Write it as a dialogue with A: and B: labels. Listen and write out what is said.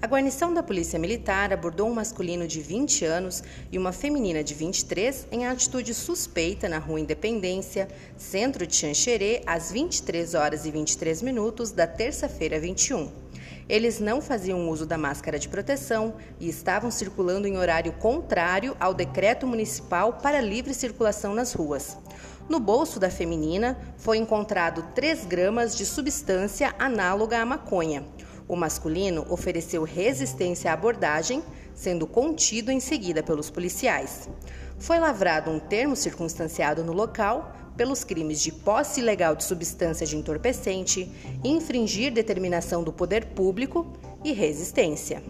A: A guarnição da Polícia Militar abordou um masculino de 20 anos e uma feminina de 23 em atitude suspeita na Rua Independência, centro de Xanxerê, às 23 horas e 23 minutos da terça-feira 21. Eles não faziam uso da máscara de proteção e estavam circulando em horário contrário ao decreto municipal para livre circulação nas ruas. No bolso da feminina foi encontrado 3 gramas de substância análoga à maconha. O masculino ofereceu resistência à abordagem, sendo contido em seguida pelos policiais. Foi lavrado um termo circunstanciado no local pelos crimes de posse ilegal de substância de entorpecente, infringir determinação do poder público e resistência.